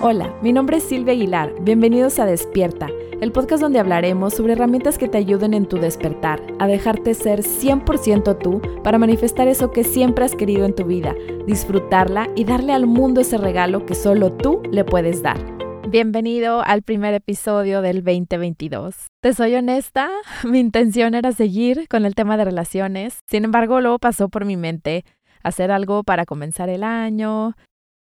Hola, mi nombre es Silvia Aguilar. Bienvenidos a Despierta, el podcast donde hablaremos sobre herramientas que te ayuden en tu despertar, a dejarte ser 100% tú para manifestar eso que siempre has querido en tu vida, disfrutarla y darle al mundo ese regalo que solo tú le puedes dar. Bienvenido al primer episodio del 2022. Te soy honesta, mi intención era seguir con el tema de relaciones, sin embargo luego pasó por mi mente hacer algo para comenzar el año,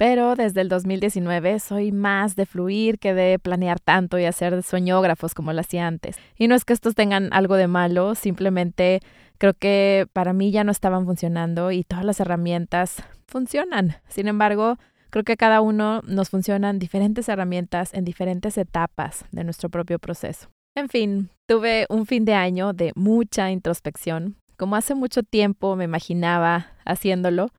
pero desde el 2019 soy más de fluir que de planear tanto y hacer sueñógrafos como lo hacía antes. Y no es que estos tengan algo de malo, simplemente creo que para mí ya no estaban funcionando y todas las herramientas funcionan. Sin embargo, creo que cada uno nos funcionan diferentes herramientas en diferentes etapas de nuestro propio proceso. En fin, tuve un fin de año de mucha introspección. Como hace mucho tiempo me imaginaba haciéndolo,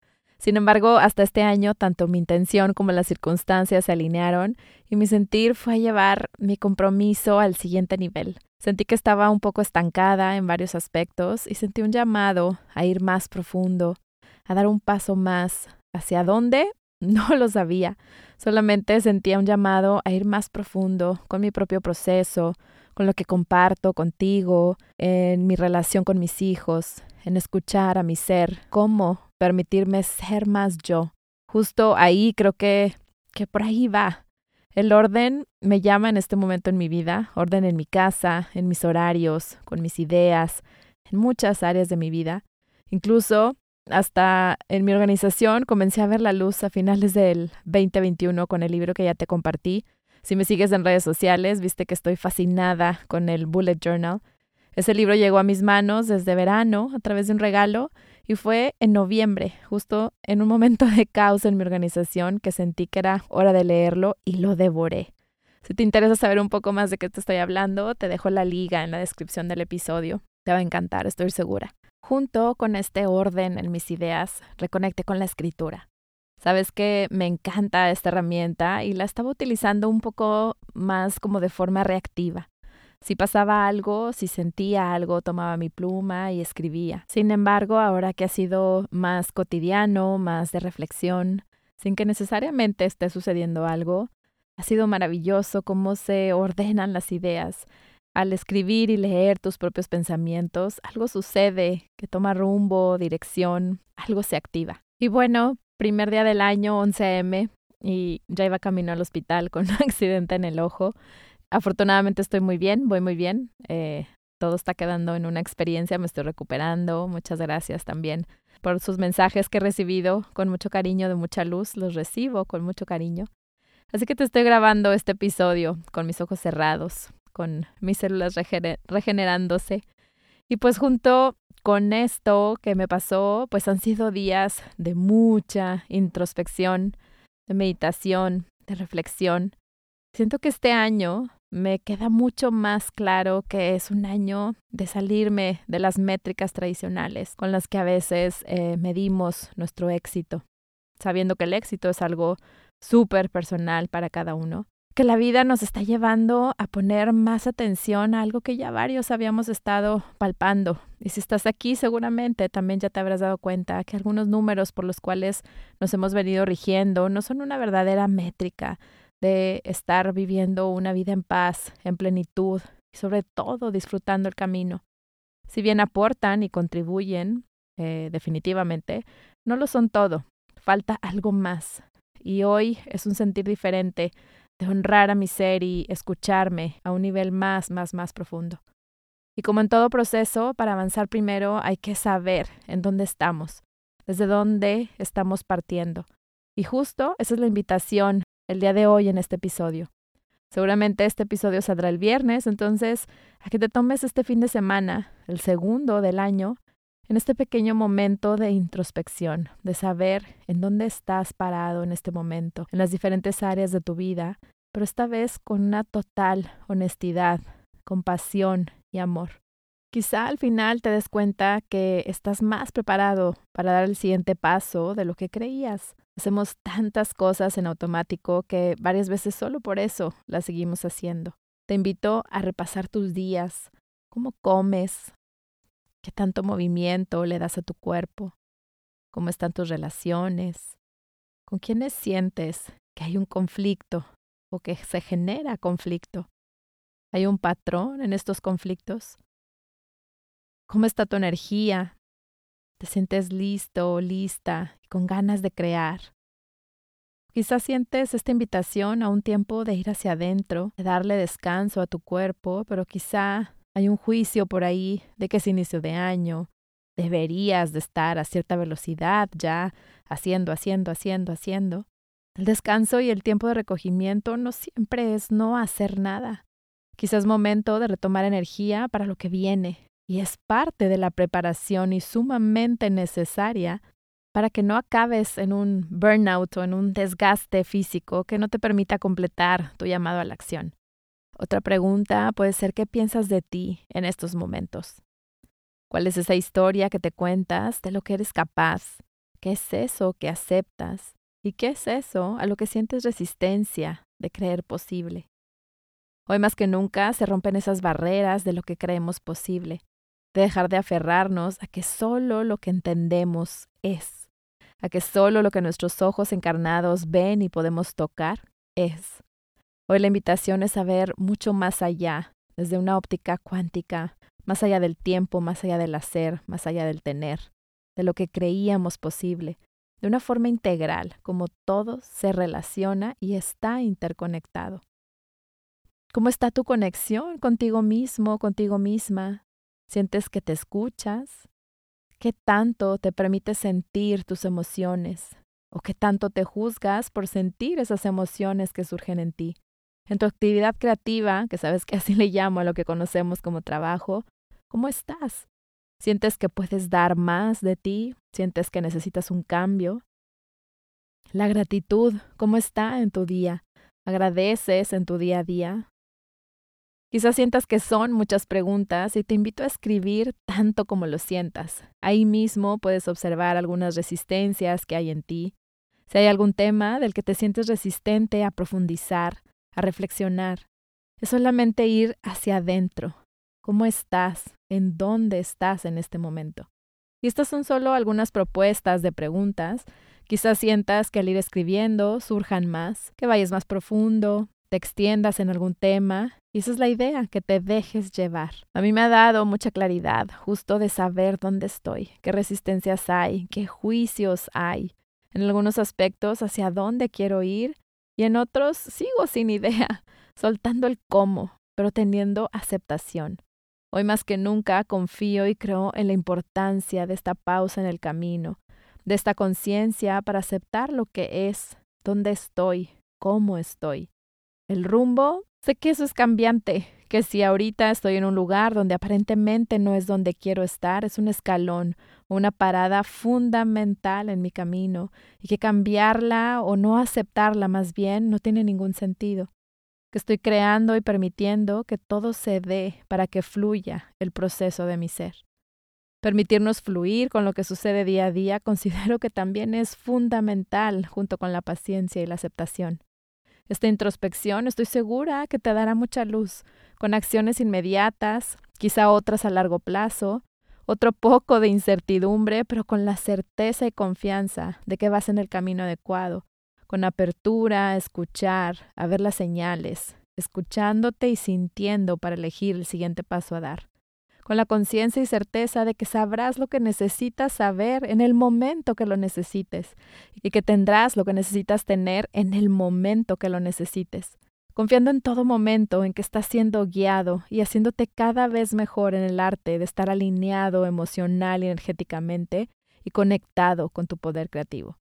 sin embargo, hasta este año, tanto mi intención como las circunstancias se alinearon y mi sentir fue llevar mi compromiso al siguiente nivel. Sentí que estaba un poco estancada en varios aspectos y sentí un llamado a ir más profundo, a dar un paso más. ¿Hacia dónde? No lo sabía. Solamente sentía un llamado a ir más profundo con mi propio proceso, con lo que comparto contigo, en mi relación con mis hijos, en escuchar a mi ser, cómo permitirme ser más yo. Justo ahí creo que, que por ahí va. El orden me llama en este momento en mi vida, orden en mi casa, en mis horarios, con mis ideas, en muchas áreas de mi vida. Incluso hasta en mi organización comencé a ver la luz a finales del 2021 con el libro que ya te compartí. Si me sigues en redes sociales, viste que estoy fascinada con el Bullet Journal ese libro llegó a mis manos desde verano a través de un regalo y fue en noviembre, justo en un momento de caos en mi organización que sentí que era hora de leerlo y lo devoré. Si te interesa saber un poco más de qué te estoy hablando, te dejo la liga en la descripción del episodio. Te va a encantar, estoy segura. Junto con este orden en mis ideas, reconecté con la escritura. Sabes que me encanta esta herramienta y la estaba utilizando un poco más como de forma reactiva. Si pasaba algo, si sentía algo, tomaba mi pluma y escribía. Sin embargo, ahora que ha sido más cotidiano, más de reflexión, sin que necesariamente esté sucediendo algo, ha sido maravilloso cómo se ordenan las ideas. Al escribir y leer tus propios pensamientos, algo sucede que toma rumbo, dirección, algo se activa. Y bueno, primer día del año, 11M, y ya iba camino al hospital con un accidente en el ojo. Afortunadamente estoy muy bien, voy muy bien. Eh, todo está quedando en una experiencia, me estoy recuperando. Muchas gracias también por sus mensajes que he recibido con mucho cariño, de mucha luz. Los recibo con mucho cariño. Así que te estoy grabando este episodio con mis ojos cerrados, con mis células regenerándose. Y pues junto con esto que me pasó, pues han sido días de mucha introspección, de meditación, de reflexión. Siento que este año me queda mucho más claro que es un año de salirme de las métricas tradicionales con las que a veces eh, medimos nuestro éxito, sabiendo que el éxito es algo súper personal para cada uno, que la vida nos está llevando a poner más atención a algo que ya varios habíamos estado palpando. Y si estás aquí, seguramente también ya te habrás dado cuenta que algunos números por los cuales nos hemos venido rigiendo no son una verdadera métrica de estar viviendo una vida en paz, en plenitud y sobre todo disfrutando el camino. Si bien aportan y contribuyen, eh, definitivamente, no lo son todo. Falta algo más. Y hoy es un sentir diferente de honrar a mi ser y escucharme a un nivel más, más, más profundo. Y como en todo proceso, para avanzar primero hay que saber en dónde estamos, desde dónde estamos partiendo. Y justo esa es la invitación el día de hoy en este episodio. Seguramente este episodio saldrá el viernes, entonces a que te tomes este fin de semana, el segundo del año, en este pequeño momento de introspección, de saber en dónde estás parado en este momento, en las diferentes áreas de tu vida, pero esta vez con una total honestidad, compasión y amor. Quizá al final te des cuenta que estás más preparado para dar el siguiente paso de lo que creías. Hacemos tantas cosas en automático que varias veces solo por eso las seguimos haciendo. Te invito a repasar tus días, cómo comes, qué tanto movimiento le das a tu cuerpo, cómo están tus relaciones, con quiénes sientes que hay un conflicto o que se genera conflicto. ¿Hay un patrón en estos conflictos? ¿Cómo está tu energía? ¿Te sientes listo o lista y con ganas de crear? Quizás sientes esta invitación a un tiempo de ir hacia adentro, de darle descanso a tu cuerpo, pero quizá hay un juicio por ahí de que es inicio de año, deberías de estar a cierta velocidad ya, haciendo, haciendo, haciendo, haciendo. El descanso y el tiempo de recogimiento no siempre es no hacer nada. Quizás momento de retomar energía para lo que viene, y es parte de la preparación y sumamente necesaria para que no acabes en un burnout o en un desgaste físico que no te permita completar tu llamado a la acción. Otra pregunta puede ser qué piensas de ti en estos momentos. ¿Cuál es esa historia que te cuentas de lo que eres capaz? ¿Qué es eso que aceptas? ¿Y qué es eso a lo que sientes resistencia de creer posible? Hoy más que nunca se rompen esas barreras de lo que creemos posible, de dejar de aferrarnos a que solo lo que entendemos es, a que solo lo que nuestros ojos encarnados ven y podemos tocar es. Hoy la invitación es a ver mucho más allá, desde una óptica cuántica, más allá del tiempo, más allá del hacer, más allá del tener, de lo que creíamos posible, de una forma integral, como todo se relaciona y está interconectado. ¿Cómo está tu conexión contigo mismo, contigo misma? ¿Sientes que te escuchas? ¿Qué tanto te permite sentir tus emociones? ¿O qué tanto te juzgas por sentir esas emociones que surgen en ti? En tu actividad creativa, que sabes que así le llamo a lo que conocemos como trabajo, ¿cómo estás? ¿Sientes que puedes dar más de ti? ¿Sientes que necesitas un cambio? La gratitud, ¿cómo está en tu día? ¿Agradeces en tu día a día? Quizás sientas que son muchas preguntas y te invito a escribir tanto como lo sientas. Ahí mismo puedes observar algunas resistencias que hay en ti. Si hay algún tema del que te sientes resistente a profundizar, a reflexionar. Es solamente ir hacia adentro. ¿Cómo estás? ¿En dónde estás en este momento? Y estas son solo algunas propuestas de preguntas. Quizás sientas que al ir escribiendo surjan más, que vayas más profundo, te extiendas en algún tema. Y esa es la idea, que te dejes llevar. A mí me ha dado mucha claridad justo de saber dónde estoy, qué resistencias hay, qué juicios hay, en algunos aspectos hacia dónde quiero ir y en otros sigo sin idea, soltando el cómo, pero teniendo aceptación. Hoy más que nunca confío y creo en la importancia de esta pausa en el camino, de esta conciencia para aceptar lo que es, dónde estoy, cómo estoy. El rumbo, sé que eso es cambiante, que si ahorita estoy en un lugar donde aparentemente no es donde quiero estar, es un escalón, una parada fundamental en mi camino y que cambiarla o no aceptarla más bien no tiene ningún sentido. Que estoy creando y permitiendo que todo se dé para que fluya el proceso de mi ser. Permitirnos fluir con lo que sucede día a día considero que también es fundamental junto con la paciencia y la aceptación. Esta introspección estoy segura que te dará mucha luz, con acciones inmediatas, quizá otras a largo plazo, otro poco de incertidumbre, pero con la certeza y confianza de que vas en el camino adecuado, con apertura a escuchar, a ver las señales, escuchándote y sintiendo para elegir el siguiente paso a dar, con la conciencia y certeza de que sabrás lo que necesitas saber en el momento que lo necesites y que tendrás lo que necesitas tener en el momento que lo necesites confiando en todo momento en que estás siendo guiado y haciéndote cada vez mejor en el arte de estar alineado emocional y energéticamente y conectado con tu poder creativo.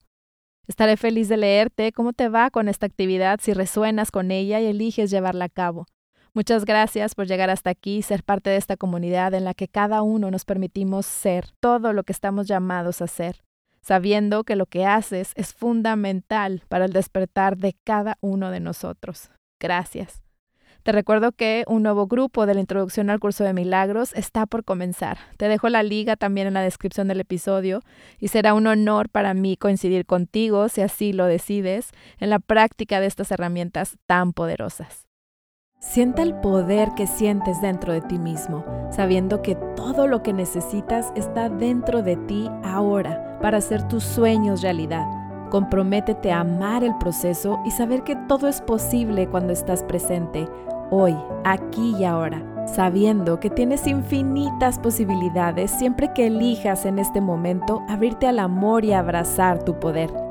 Estaré feliz de leerte cómo te va con esta actividad si resuenas con ella y eliges llevarla a cabo. Muchas gracias por llegar hasta aquí y ser parte de esta comunidad en la que cada uno nos permitimos ser todo lo que estamos llamados a ser, sabiendo que lo que haces es fundamental para el despertar de cada uno de nosotros. Gracias. Te recuerdo que un nuevo grupo de la introducción al curso de milagros está por comenzar. Te dejo la liga también en la descripción del episodio y será un honor para mí coincidir contigo, si así lo decides, en la práctica de estas herramientas tan poderosas. Sienta el poder que sientes dentro de ti mismo, sabiendo que todo lo que necesitas está dentro de ti ahora para hacer tus sueños realidad. Comprométete a amar el proceso y saber que todo es posible cuando estás presente, hoy, aquí y ahora, sabiendo que tienes infinitas posibilidades siempre que elijas en este momento abrirte al amor y abrazar tu poder.